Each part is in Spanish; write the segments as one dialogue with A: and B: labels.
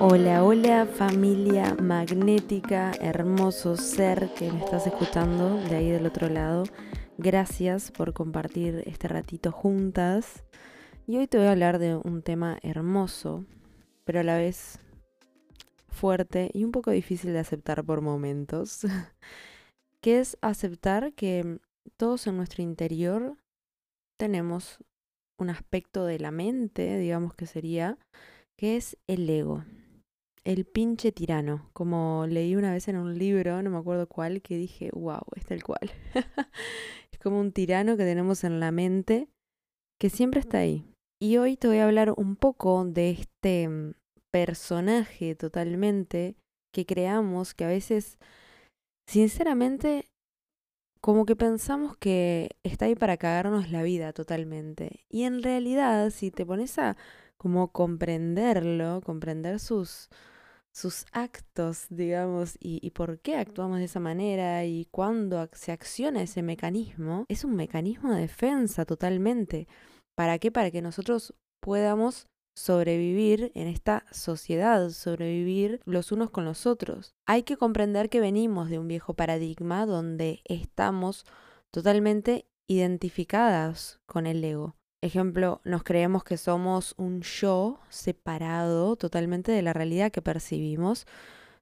A: Hola, hola familia magnética, hermoso ser que me estás escuchando de ahí del otro lado. Gracias por compartir este ratito juntas. Y hoy te voy a hablar de un tema hermoso, pero a la vez fuerte y un poco difícil de aceptar por momentos, que es aceptar que todos en nuestro interior tenemos un aspecto de la mente, digamos que sería, que es el ego el pinche tirano, como leí una vez en un libro, no me acuerdo cuál, que dije, wow, es tal cual. es como un tirano que tenemos en la mente que siempre está ahí. Y hoy te voy a hablar un poco de este mm, personaje totalmente que creamos, que a veces, sinceramente, como que pensamos que está ahí para cagarnos la vida totalmente. Y en realidad, si te pones a como comprenderlo, comprender sus, sus actos, digamos, y, por qué actuamos de esa manera y cuándo se acciona ese mecanismo, es un mecanismo de defensa totalmente. ¿Para qué? Para que nosotros podamos sobrevivir en esta sociedad, sobrevivir los unos con los otros. Hay que comprender que venimos de un viejo paradigma donde estamos totalmente identificadas con el ego. Ejemplo, nos creemos que somos un yo separado totalmente de la realidad que percibimos,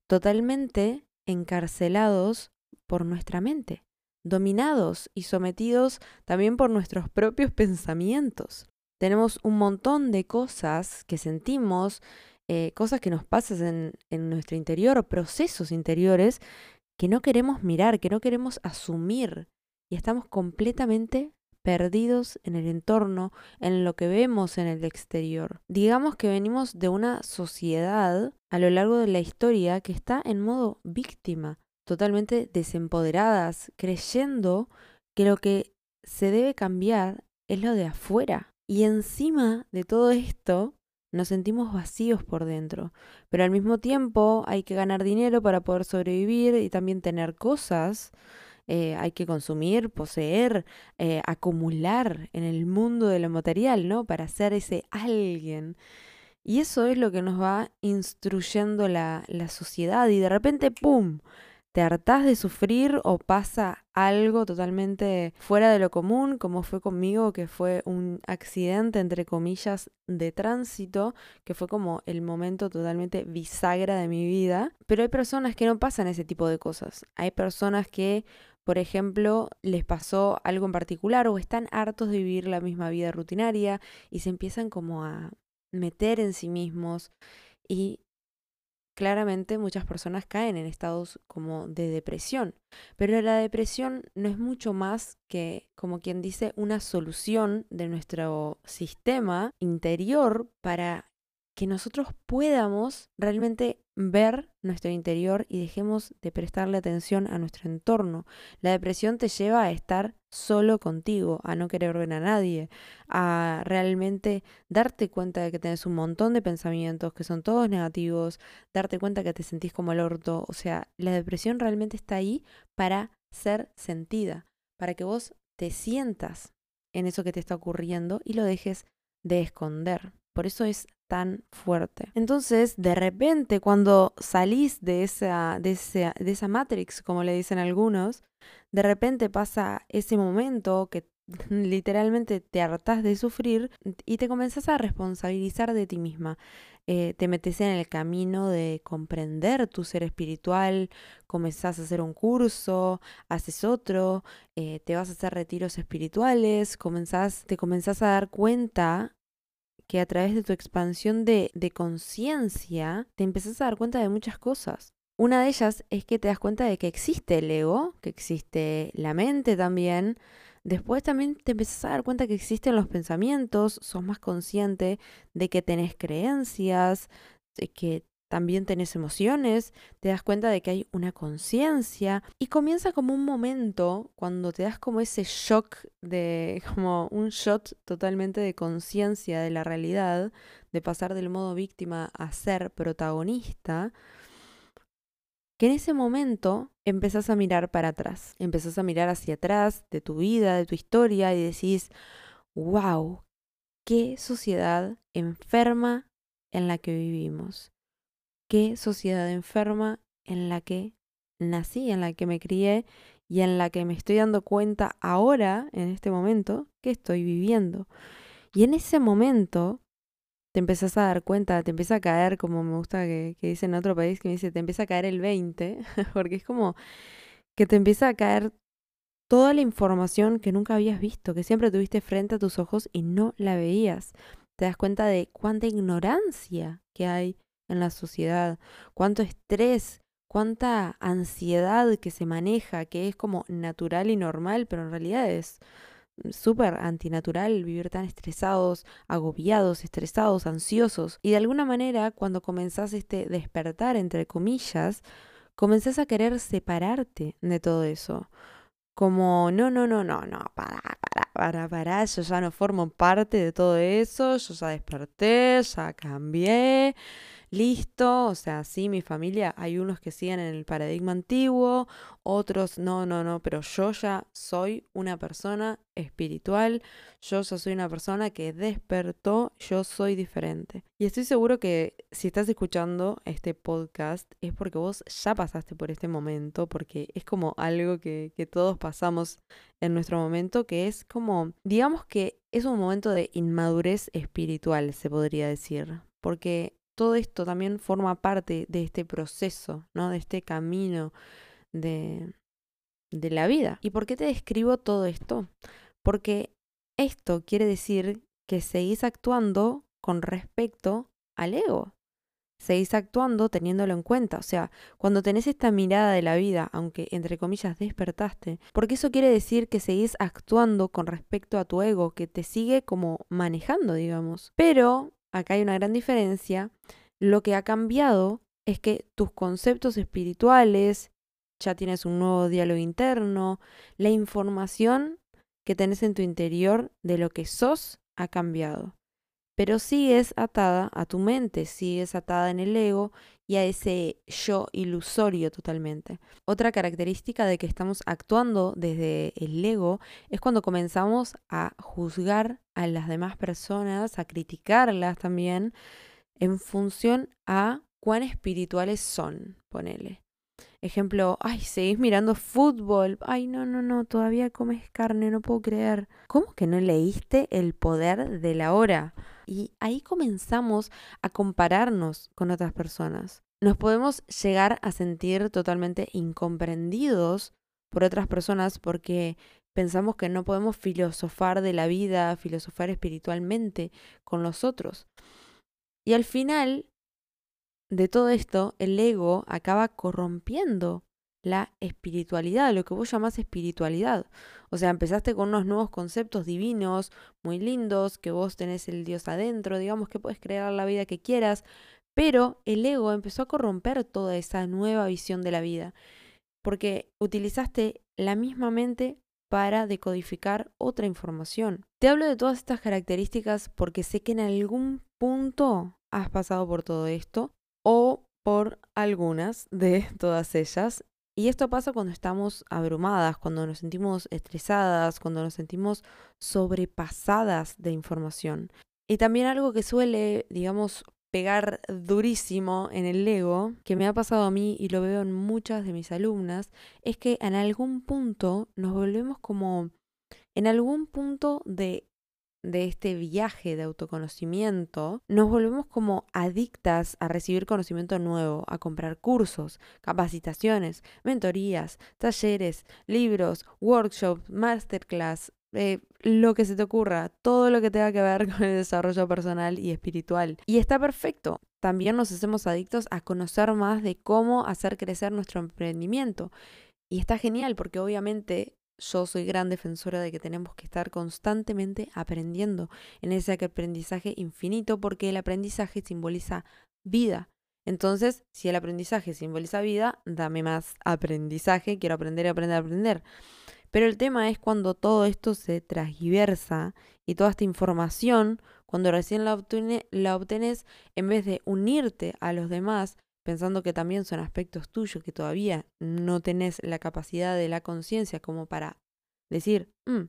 A: totalmente encarcelados por nuestra mente, dominados y sometidos también por nuestros propios pensamientos. Tenemos un montón de cosas que sentimos, eh, cosas que nos pasan en, en nuestro interior, procesos interiores que no queremos mirar, que no queremos asumir y estamos completamente perdidos en el entorno, en lo que vemos en el exterior. Digamos que venimos de una sociedad a lo largo de la historia que está en modo víctima, totalmente desempoderadas, creyendo que lo que se debe cambiar es lo de afuera. Y encima de todo esto, nos sentimos vacíos por dentro. Pero al mismo tiempo hay que ganar dinero para poder sobrevivir y también tener cosas eh, hay que consumir, poseer, eh, acumular en el mundo de lo material, ¿no? Para ser ese alguien. Y eso es lo que nos va instruyendo la, la sociedad y de repente, ¡pum! te hartás de sufrir o pasa algo totalmente fuera de lo común, como fue conmigo, que fue un accidente, entre comillas, de tránsito, que fue como el momento totalmente bisagra de mi vida. Pero hay personas que no pasan ese tipo de cosas. Hay personas que por ejemplo, les pasó algo en particular o están hartos de vivir la misma vida rutinaria y se empiezan como a meter en sí mismos y claramente muchas personas caen en estados como de depresión. Pero la depresión no es mucho más que, como quien dice, una solución de nuestro sistema interior para que nosotros podamos realmente ver nuestro interior y dejemos de prestarle atención a nuestro entorno. La depresión te lleva a estar solo contigo, a no querer ver a nadie, a realmente darte cuenta de que tienes un montón de pensamientos que son todos negativos, darte cuenta que te sentís como el orto. O sea, la depresión realmente está ahí para ser sentida, para que vos te sientas en eso que te está ocurriendo y lo dejes de esconder. Por eso es tan fuerte. Entonces, de repente, cuando salís de esa, de, de esa Matrix, como le dicen algunos, de repente pasa ese momento que literalmente te hartás de sufrir y te comenzás a responsabilizar de ti misma. Eh, te metes en el camino de comprender tu ser espiritual, comenzás a hacer un curso, haces otro, eh, te vas a hacer retiros espirituales, comenzás, te comenzás a dar cuenta que a través de tu expansión de, de conciencia te empezás a dar cuenta de muchas cosas. Una de ellas es que te das cuenta de que existe el ego, que existe la mente también. Después también te empezás a dar cuenta que existen los pensamientos, sos más consciente de que tenés creencias, de que también tenés emociones, te das cuenta de que hay una conciencia y comienza como un momento cuando te das como ese shock de, como un shot totalmente de conciencia de la realidad, de pasar del modo víctima a ser protagonista, que en ese momento empezás a mirar para atrás, empezás a mirar hacia atrás de tu vida, de tu historia y decís, wow, qué sociedad enferma en la que vivimos qué sociedad enferma en la que nací, en la que me crié y en la que me estoy dando cuenta ahora, en este momento, que estoy viviendo. Y en ese momento te empezás a dar cuenta, te empieza a caer, como me gusta que, que dice en otro país, que me dice, te empieza a caer el 20, porque es como que te empieza a caer toda la información que nunca habías visto, que siempre tuviste frente a tus ojos y no la veías. Te das cuenta de cuánta ignorancia que hay en la sociedad, cuánto estrés, cuánta ansiedad que se maneja, que es como natural y normal, pero en realidad es súper antinatural vivir tan estresados, agobiados, estresados, ansiosos. Y de alguna manera, cuando comenzás este despertar, entre comillas, comenzás a querer separarte de todo eso. Como, no, no, no, no, no, para, para, para, para, yo ya no formo parte de todo eso, yo ya desperté, ya cambié, listo, o sea, sí, mi familia, hay unos que siguen en el paradigma antiguo, otros no, no, no, pero yo ya soy una persona espiritual, yo ya soy una persona que despertó, yo soy diferente. Y estoy seguro que si estás escuchando este podcast es porque vos ya pasaste por este momento, porque es como algo que, que todos pasamos en nuestro momento, que es como, digamos que es un momento de inmadurez espiritual, se podría decir, porque todo esto también forma parte de este proceso, ¿no? De este camino de, de la vida. ¿Y por qué te describo todo esto? Porque esto quiere decir que seguís actuando con respecto al ego. Seguís actuando teniéndolo en cuenta. O sea, cuando tenés esta mirada de la vida, aunque entre comillas despertaste, porque eso quiere decir que seguís actuando con respecto a tu ego, que te sigue como manejando, digamos. Pero acá hay una gran diferencia. Lo que ha cambiado es que tus conceptos espirituales, ya tienes un nuevo diálogo interno, la información que tenés en tu interior de lo que sos ha cambiado. Pero sigues atada a tu mente, sigues atada en el ego y a ese yo ilusorio totalmente. Otra característica de que estamos actuando desde el ego es cuando comenzamos a juzgar a las demás personas, a criticarlas también, en función a cuán espirituales son, ponele. Ejemplo, ay, seguís mirando fútbol. Ay, no, no, no, todavía comes carne, no puedo creer. ¿Cómo que no leíste El poder de la hora? Y ahí comenzamos a compararnos con otras personas. Nos podemos llegar a sentir totalmente incomprendidos por otras personas porque pensamos que no podemos filosofar de la vida, filosofar espiritualmente con los otros. Y al final de todo esto, el ego acaba corrompiendo la espiritualidad, lo que vos llamás espiritualidad. O sea, empezaste con unos nuevos conceptos divinos, muy lindos, que vos tenés el Dios adentro, digamos que puedes crear la vida que quieras, pero el ego empezó a corromper toda esa nueva visión de la vida, porque utilizaste la misma mente para decodificar otra información. Te hablo de todas estas características porque sé que en algún punto has pasado por todo esto o por algunas de todas ellas y esto pasa cuando estamos abrumadas, cuando nos sentimos estresadas, cuando nos sentimos sobrepasadas de información. Y también algo que suele, digamos, pegar durísimo en el ego, que me ha pasado a mí y lo veo en muchas de mis alumnas, es que en algún punto nos volvemos como, en algún punto de de este viaje de autoconocimiento, nos volvemos como adictas a recibir conocimiento nuevo, a comprar cursos, capacitaciones, mentorías, talleres, libros, workshops, masterclass, eh, lo que se te ocurra, todo lo que tenga que ver con el desarrollo personal y espiritual. Y está perfecto. También nos hacemos adictos a conocer más de cómo hacer crecer nuestro emprendimiento. Y está genial porque obviamente yo soy gran defensora de que tenemos que estar constantemente aprendiendo en ese aprendizaje infinito porque el aprendizaje simboliza vida. Entonces, si el aprendizaje simboliza vida, dame más aprendizaje, quiero aprender, aprender, aprender. Pero el tema es cuando todo esto se transgiversa y toda esta información, cuando recién la, la obtenés, en vez de unirte a los demás, pensando que también son aspectos tuyos que todavía no tenés la capacidad de la conciencia como para decir, mm,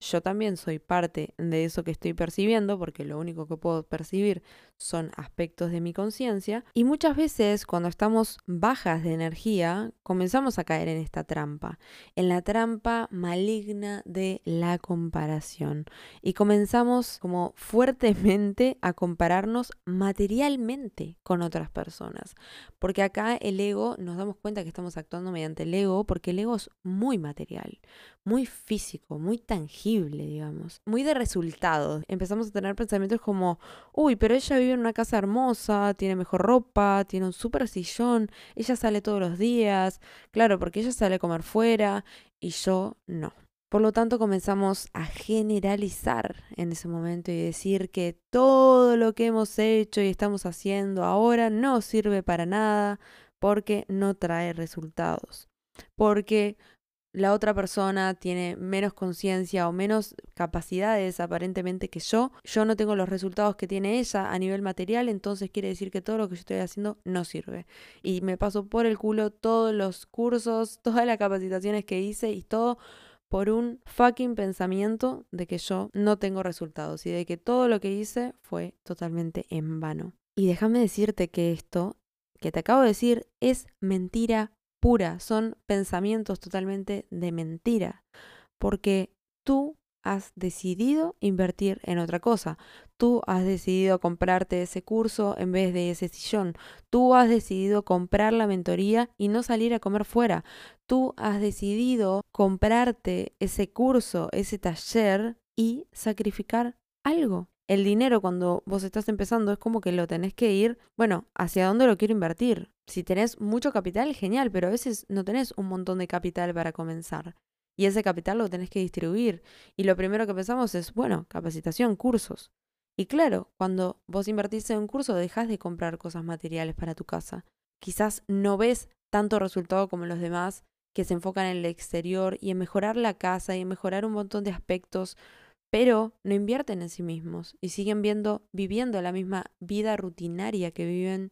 A: yo también soy parte de eso que estoy percibiendo, porque lo único que puedo percibir son aspectos de mi conciencia. Y muchas veces cuando estamos bajas de energía, comenzamos a caer en esta trampa, en la trampa maligna de la comparación. Y comenzamos como fuertemente a compararnos materialmente con otras personas. Porque acá el ego, nos damos cuenta que estamos actuando mediante el ego, porque el ego es muy material, muy físico, muy tangible, digamos, muy de resultados. Empezamos a tener pensamientos como, uy, pero ella vive en una casa hermosa, tiene mejor ropa, tiene un super sillón, ella sale todos los días, claro, porque ella sale a comer fuera y yo no. Por lo tanto, comenzamos a generalizar en ese momento y decir que todo lo que hemos hecho y estamos haciendo ahora no sirve para nada porque no trae resultados. Porque la otra persona tiene menos conciencia o menos capacidades aparentemente que yo, yo no tengo los resultados que tiene ella a nivel material, entonces quiere decir que todo lo que yo estoy haciendo no sirve. Y me paso por el culo todos los cursos, todas las capacitaciones que hice y todo por un fucking pensamiento de que yo no tengo resultados y de que todo lo que hice fue totalmente en vano. Y déjame decirte que esto que te acabo de decir es mentira son pensamientos totalmente de mentira, porque tú has decidido invertir en otra cosa. Tú has decidido comprarte ese curso en vez de ese sillón. Tú has decidido comprar la mentoría y no salir a comer fuera. Tú has decidido comprarte ese curso, ese taller y sacrificar algo el dinero cuando vos estás empezando es como que lo tenés que ir, bueno, ¿hacia dónde lo quiero invertir? Si tenés mucho capital, genial, pero a veces no tenés un montón de capital para comenzar. Y ese capital lo tenés que distribuir. Y lo primero que pensamos es, bueno, capacitación, cursos. Y claro, cuando vos invertís en un curso, dejas de comprar cosas materiales para tu casa. Quizás no ves tanto resultado como los demás que se enfocan en el exterior y en mejorar la casa y en mejorar un montón de aspectos pero no invierten en sí mismos y siguen viendo, viviendo la misma vida rutinaria que viven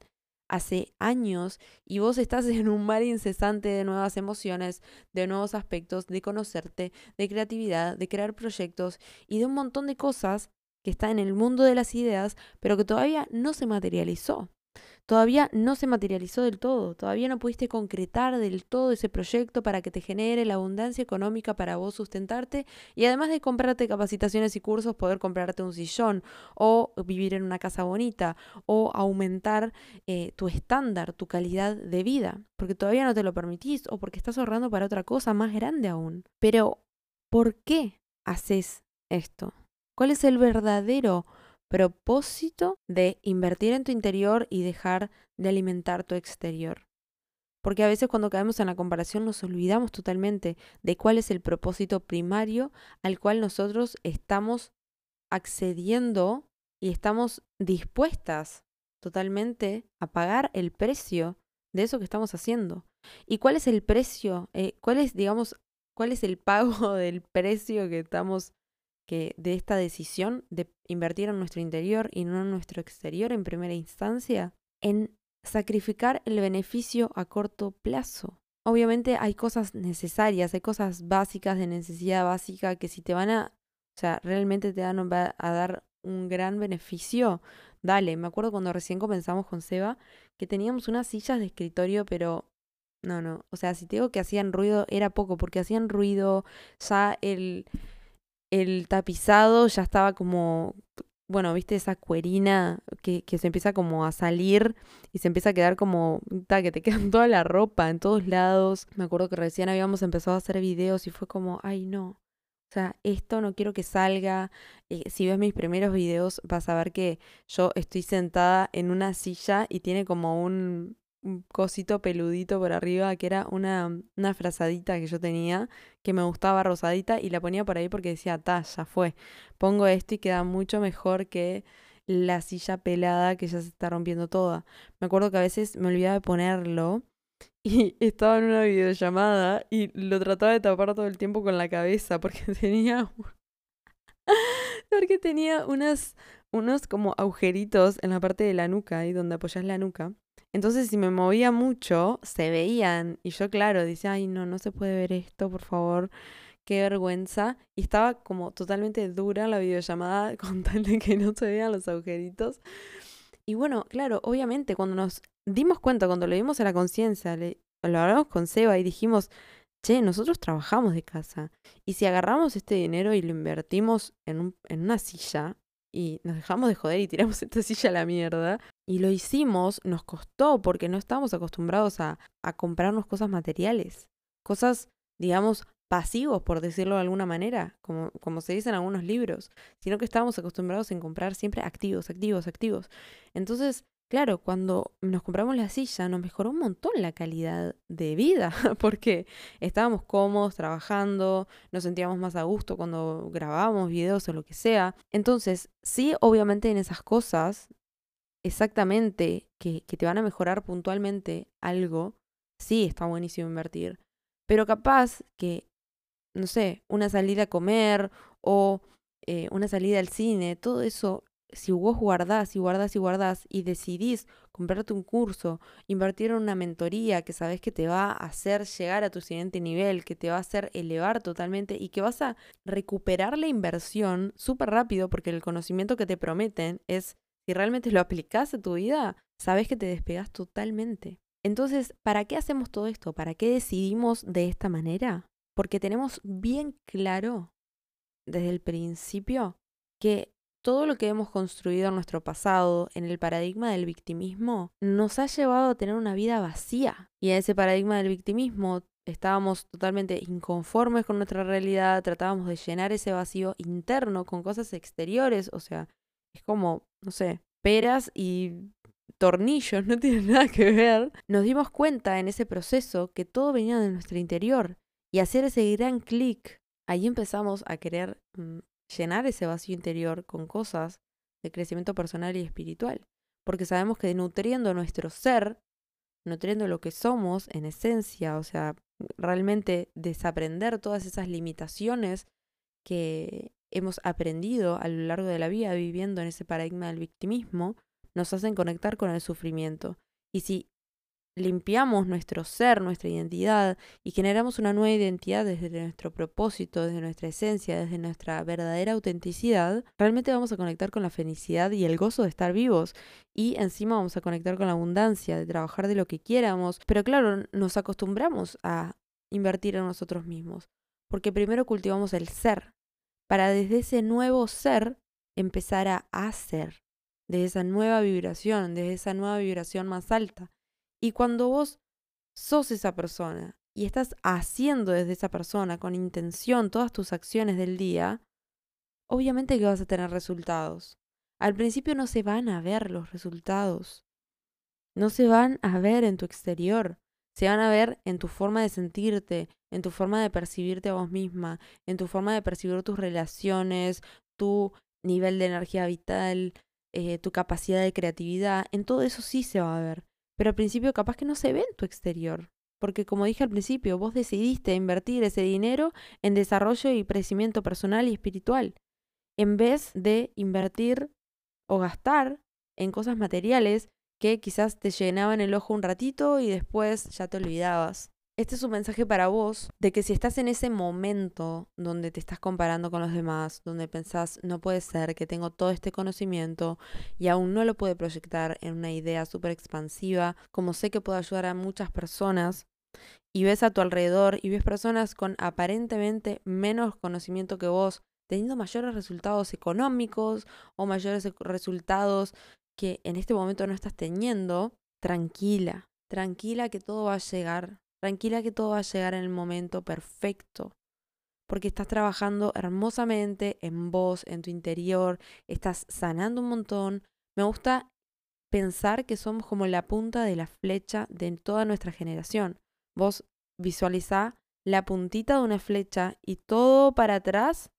A: hace años y vos estás en un mar incesante de nuevas emociones, de nuevos aspectos, de conocerte, de creatividad, de crear proyectos y de un montón de cosas que están en el mundo de las ideas, pero que todavía no se materializó todavía no se materializó del todo, todavía no pudiste concretar del todo ese proyecto para que te genere la abundancia económica para vos sustentarte y además de comprarte capacitaciones y cursos, poder comprarte un sillón o vivir en una casa bonita o aumentar eh, tu estándar, tu calidad de vida, porque todavía no te lo permitís o porque estás ahorrando para otra cosa más grande aún. Pero, ¿por qué haces esto? ¿Cuál es el verdadero propósito de invertir en tu interior y dejar de alimentar tu exterior. Porque a veces cuando caemos en la comparación nos olvidamos totalmente de cuál es el propósito primario al cual nosotros estamos accediendo y estamos dispuestas totalmente a pagar el precio de eso que estamos haciendo. ¿Y cuál es el precio? Eh, ¿Cuál es, digamos, cuál es el pago del precio que estamos que de esta decisión de invertir en nuestro interior y no en nuestro exterior en primera instancia, en sacrificar el beneficio a corto plazo. Obviamente hay cosas necesarias, hay cosas básicas de necesidad básica que si te van a, o sea, realmente te van a dar un gran beneficio, dale. Me acuerdo cuando recién comenzamos con Seba que teníamos unas sillas de escritorio, pero no, no, o sea, si te digo que hacían ruido era poco, porque hacían ruido, ya el el tapizado ya estaba como, bueno, viste esa cuerina que, que, se empieza como a salir y se empieza a quedar como, que te quedan toda la ropa en todos lados. Me acuerdo que recién habíamos empezado a hacer videos y fue como, ay no. O sea, esto no quiero que salga. Eh, si ves mis primeros videos vas a ver que yo estoy sentada en una silla y tiene como un, cosito peludito por arriba, que era una, una frazadita que yo tenía, que me gustaba rosadita, y la ponía por ahí porque decía, ta, ya fue. Pongo esto y queda mucho mejor que la silla pelada que ya se está rompiendo toda. Me acuerdo que a veces me olvidaba de ponerlo y estaba en una videollamada y lo trataba de tapar todo el tiempo con la cabeza porque tenía porque tenía unos como agujeritos en la parte de la nuca, ahí donde apoyas la nuca. Entonces, si me movía mucho, se veían. Y yo, claro, decía, ay, no, no se puede ver esto, por favor. qué vergüenza. Y estaba como totalmente dura la videollamada con tal de que no se vean los agujeritos. Y bueno, claro, obviamente cuando nos dimos cuenta, cuando le dimos a la conciencia, lo hablamos con Seba y dijimos, che, nosotros trabajamos de casa. Y si agarramos este dinero y lo invertimos en, un, en una silla y nos dejamos de joder y tiramos esta silla a la mierda, y lo hicimos, nos costó porque no estábamos acostumbrados a, a comprarnos cosas materiales, cosas, digamos, pasivos, por decirlo de alguna manera, como, como se dice en algunos libros, sino que estábamos acostumbrados en comprar siempre activos, activos, activos. Entonces, claro, cuando nos compramos la silla nos mejoró un montón la calidad de vida, porque estábamos cómodos trabajando, nos sentíamos más a gusto cuando grabábamos videos o lo que sea. Entonces, sí, obviamente en esas cosas, exactamente, que, te van a mejorar puntualmente algo, sí está buenísimo invertir. Pero capaz que no sé, una salida a comer o eh, una salida al cine, todo eso, si vos guardás y guardás y guardás y decidís comprarte un curso, invertir en una mentoría que sabes que te va a hacer llegar a tu siguiente nivel, que te va a hacer elevar totalmente y que vas a recuperar la inversión súper rápido porque el conocimiento que te prometen es, si realmente lo aplicás a tu vida, sabes que te despegas totalmente. Entonces, ¿para qué hacemos todo esto? ¿Para qué decidimos de esta manera? porque tenemos bien claro desde el principio que todo lo que hemos construido en nuestro pasado, en el paradigma del victimismo, nos ha llevado a tener una vida vacía. Y en ese paradigma del victimismo estábamos totalmente inconformes con nuestra realidad, tratábamos de llenar ese vacío interno con cosas exteriores, o sea, es como, no sé, peras y tornillos, no tienen nada que ver. Nos dimos cuenta en ese proceso que todo venía de nuestro interior y hacer ese gran clic, ahí empezamos a querer mm, llenar ese vacío interior con cosas de crecimiento personal y espiritual. Porque sabemos que nutriendo nuestro ser, nutriendo lo que somos en esencia, o sea, realmente desaprender todas esas limitaciones que hemos aprendido a lo largo de la vida viviendo en ese paradigma del victimismo, nos hacen conectar con el sufrimiento. Y si limpiamos nuestro ser, nuestra identidad y generamos una nueva identidad desde nuestro propósito, desde nuestra esencia, desde nuestra verdadera autenticidad, realmente vamos a conectar con la felicidad y el gozo de estar vivos. Y encima vamos a conectar con la abundancia, de trabajar de lo que quieramos. Pero claro, nos acostumbramos a invertir en nosotros mismos, porque primero cultivamos el ser, para desde ese nuevo ser empezar a hacer, desde esa nueva vibración, desde esa nueva vibración más alta. Y cuando vos sos esa persona y estás haciendo desde esa persona con intención todas tus acciones del día, obviamente que vas a tener resultados. Al principio no se van a ver los resultados. No se van a ver en tu exterior. Se van a ver en tu forma de sentirte, en tu forma de percibirte a vos misma, en tu forma de percibir tus relaciones, tu nivel de energía vital, eh, tu capacidad de creatividad. En todo eso sí se va a ver. Pero al principio capaz que no se ve en tu exterior. Porque como dije al principio, vos decidiste invertir ese dinero en desarrollo y crecimiento personal y espiritual, en vez de invertir o gastar en cosas materiales que quizás te llenaban el ojo un ratito y después ya te olvidabas. Este es un mensaje para vos de que si estás en ese momento donde te estás comparando con los demás, donde pensás, no puede ser que tengo todo este conocimiento y aún no lo puedo proyectar en una idea súper expansiva, como sé que puedo ayudar a muchas personas, y ves a tu alrededor y ves personas con aparentemente menos conocimiento que vos, teniendo mayores resultados económicos o mayores resultados que en este momento no estás teniendo, tranquila, tranquila que todo va a llegar Tranquila que todo va a llegar en el momento perfecto. Porque estás trabajando hermosamente en vos, en tu interior, estás sanando un montón. Me gusta pensar que somos como la punta de la flecha de toda nuestra generación. Vos visualizá la puntita de una flecha y todo para atrás,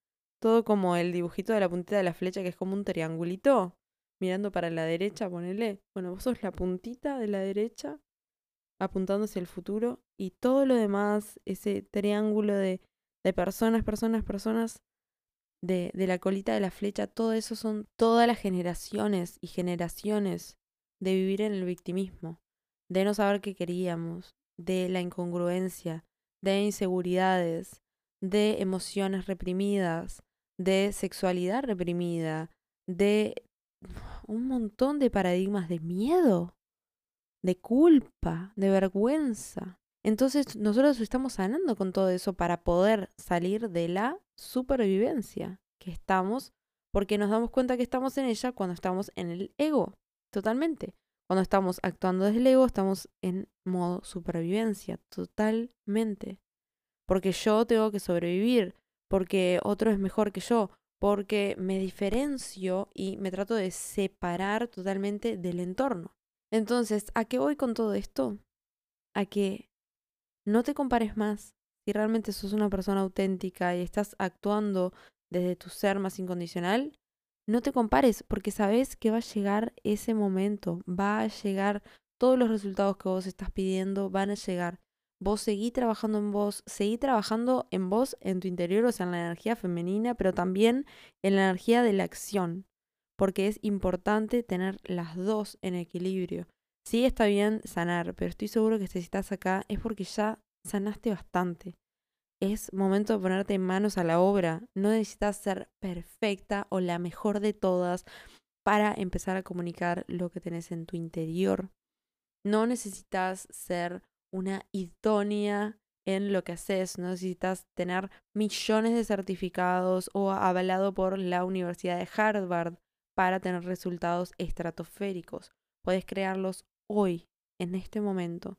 A: todo como el dibujito de la puntita de la flecha que es como un triangulito, mirando para la derecha, ponele. Bueno, vos sos la puntita de la derecha apuntando hacia el futuro y todo lo demás, ese triángulo de, de personas, personas, personas, de, de la colita de la flecha, todo eso son todas las generaciones y generaciones de vivir en el victimismo, de no saber qué queríamos, de la incongruencia, de inseguridades, de emociones reprimidas, de sexualidad reprimida, de un montón de paradigmas de miedo, de culpa, de vergüenza. Entonces nosotros estamos sanando con todo eso para poder salir de la supervivencia que estamos, porque nos damos cuenta que estamos en ella cuando estamos en el ego, totalmente. Cuando estamos actuando desde el ego, estamos en modo supervivencia, totalmente. Porque yo tengo que sobrevivir, porque otro es mejor que yo, porque me diferencio y me trato de separar totalmente del entorno. Entonces, ¿a qué voy con todo esto? A que no te compares más. Si realmente sos una persona auténtica y estás actuando desde tu ser más incondicional, no te compares porque sabes que va a llegar ese momento, va a llegar todos los resultados que vos estás pidiendo, van a llegar. Vos seguí trabajando en vos, seguí trabajando en vos, en tu interior, o sea, en la energía femenina, pero también en la energía de la acción, porque es importante tener las dos en equilibrio. Sí está bien sanar, pero estoy seguro que si estás acá es porque ya sanaste bastante. Es momento de ponerte manos a la obra. No necesitas ser perfecta o la mejor de todas para empezar a comunicar lo que tenés en tu interior. No necesitas ser una idónea en lo que haces, no necesitas tener millones de certificados o avalado por la Universidad de Harvard para tener resultados estratosféricos. Puedes crearlos hoy, en este momento,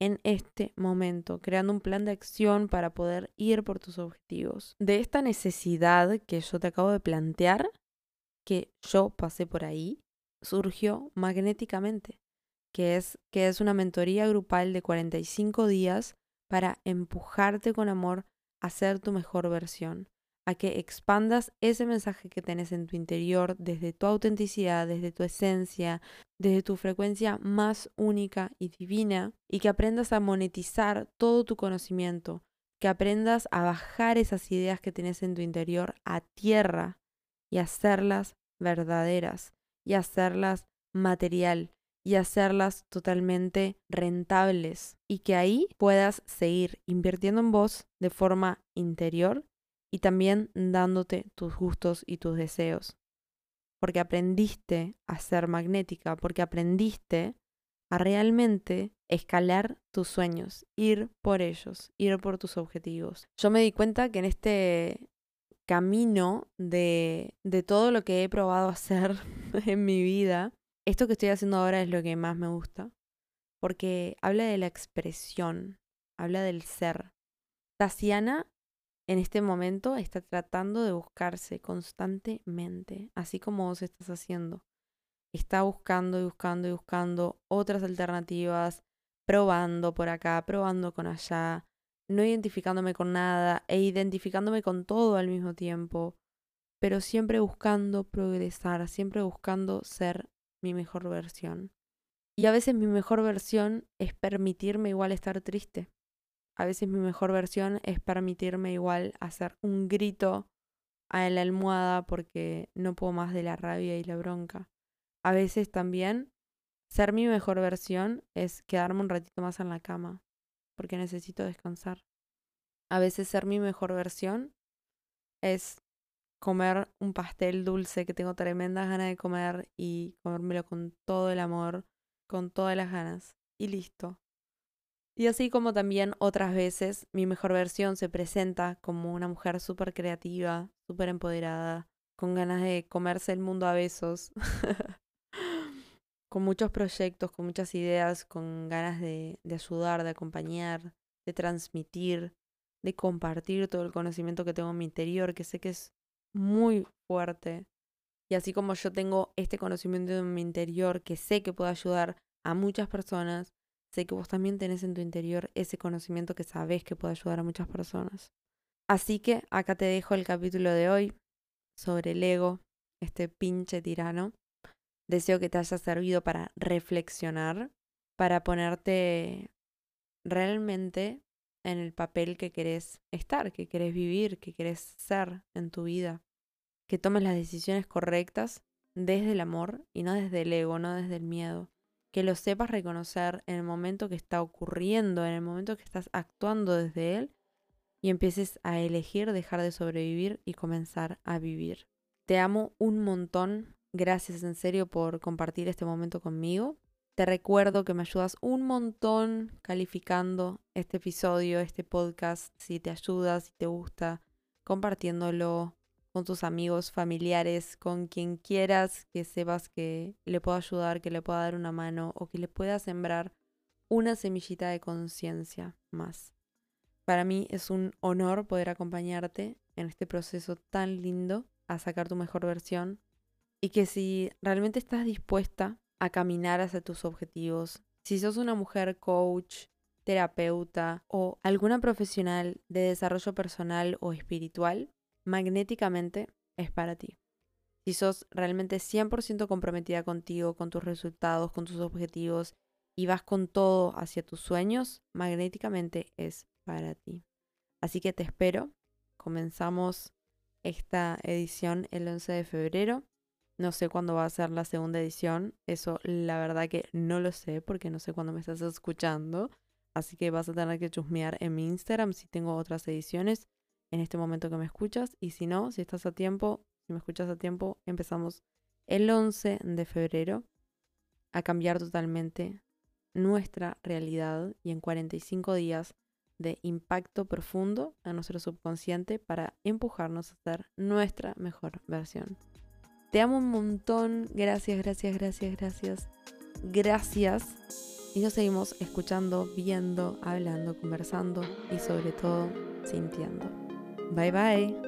A: en este momento, creando un plan de acción para poder ir por tus objetivos. De esta necesidad que yo te acabo de plantear, que yo pasé por ahí, surgió magnéticamente que es, que es una mentoría grupal de 45 días para empujarte con amor a ser tu mejor versión, a que expandas ese mensaje que tenés en tu interior desde tu autenticidad, desde tu esencia, desde tu frecuencia más única y divina, y que aprendas a monetizar todo tu conocimiento, que aprendas a bajar esas ideas que tenés en tu interior a tierra y hacerlas verdaderas y hacerlas material y hacerlas totalmente rentables y que ahí puedas seguir invirtiendo en vos de forma interior y también dándote tus gustos y tus deseos. Porque aprendiste a ser magnética, porque aprendiste a realmente escalar tus sueños, ir por ellos, ir por tus objetivos. Yo me di cuenta que en este camino de, de todo lo que he probado hacer en mi vida, esto que estoy haciendo ahora es lo que más me gusta, porque habla de la expresión, habla del ser. Tasiana en este momento está tratando de buscarse constantemente, así como vos estás haciendo. Está buscando y buscando y buscando otras alternativas, probando por acá, probando con allá, no identificándome con nada e identificándome con todo al mismo tiempo, pero siempre buscando progresar, siempre buscando ser mi mejor versión. Y a veces mi mejor versión es permitirme igual estar triste. A veces mi mejor versión es permitirme igual hacer un grito a la almohada porque no puedo más de la rabia y la bronca. A veces también ser mi mejor versión es quedarme un ratito más en la cama porque necesito descansar. A veces ser mi mejor versión es comer un pastel dulce que tengo tremendas ganas de comer y comérmelo con todo el amor, con todas las ganas. Y listo. Y así como también otras veces mi mejor versión se presenta como una mujer súper creativa, súper empoderada, con ganas de comerse el mundo a besos, con muchos proyectos, con muchas ideas, con ganas de, de ayudar, de acompañar, de transmitir, de compartir todo el conocimiento que tengo en mi interior, que sé que es muy fuerte. Y así como yo tengo este conocimiento en mi interior que sé que puede ayudar a muchas personas, sé que vos también tenés en tu interior ese conocimiento que sabés que puede ayudar a muchas personas. Así que acá te dejo el capítulo de hoy sobre el ego, este pinche tirano. Deseo que te haya servido para reflexionar, para ponerte realmente en el papel que querés estar, que querés vivir, que querés ser en tu vida. Que tomes las decisiones correctas desde el amor y no desde el ego, no desde el miedo. Que lo sepas reconocer en el momento que está ocurriendo, en el momento que estás actuando desde él y empieces a elegir dejar de sobrevivir y comenzar a vivir. Te amo un montón. Gracias en serio por compartir este momento conmigo. Te recuerdo que me ayudas un montón calificando este episodio, este podcast, si te ayuda, si te gusta, compartiéndolo con tus amigos, familiares, con quien quieras que sepas que le pueda ayudar, que le pueda dar una mano o que le pueda sembrar una semillita de conciencia más. Para mí es un honor poder acompañarte en este proceso tan lindo a sacar tu mejor versión y que si realmente estás dispuesta a caminar hacia tus objetivos. Si sos una mujer coach, terapeuta o alguna profesional de desarrollo personal o espiritual, magnéticamente es para ti. Si sos realmente 100% comprometida contigo, con tus resultados, con tus objetivos y vas con todo hacia tus sueños, magnéticamente es para ti. Así que te espero. Comenzamos esta edición el 11 de febrero. No sé cuándo va a ser la segunda edición. Eso la verdad que no lo sé porque no sé cuándo me estás escuchando. Así que vas a tener que chusmear en mi Instagram si tengo otras ediciones en este momento que me escuchas. Y si no, si estás a tiempo, si me escuchas a tiempo, empezamos el 11 de febrero a cambiar totalmente nuestra realidad y en 45 días de impacto profundo a nuestro subconsciente para empujarnos a ser nuestra mejor versión. Te amo un montón. Gracias, gracias, gracias, gracias. Gracias. Y nos seguimos escuchando, viendo, hablando, conversando y sobre todo sintiendo. Bye bye.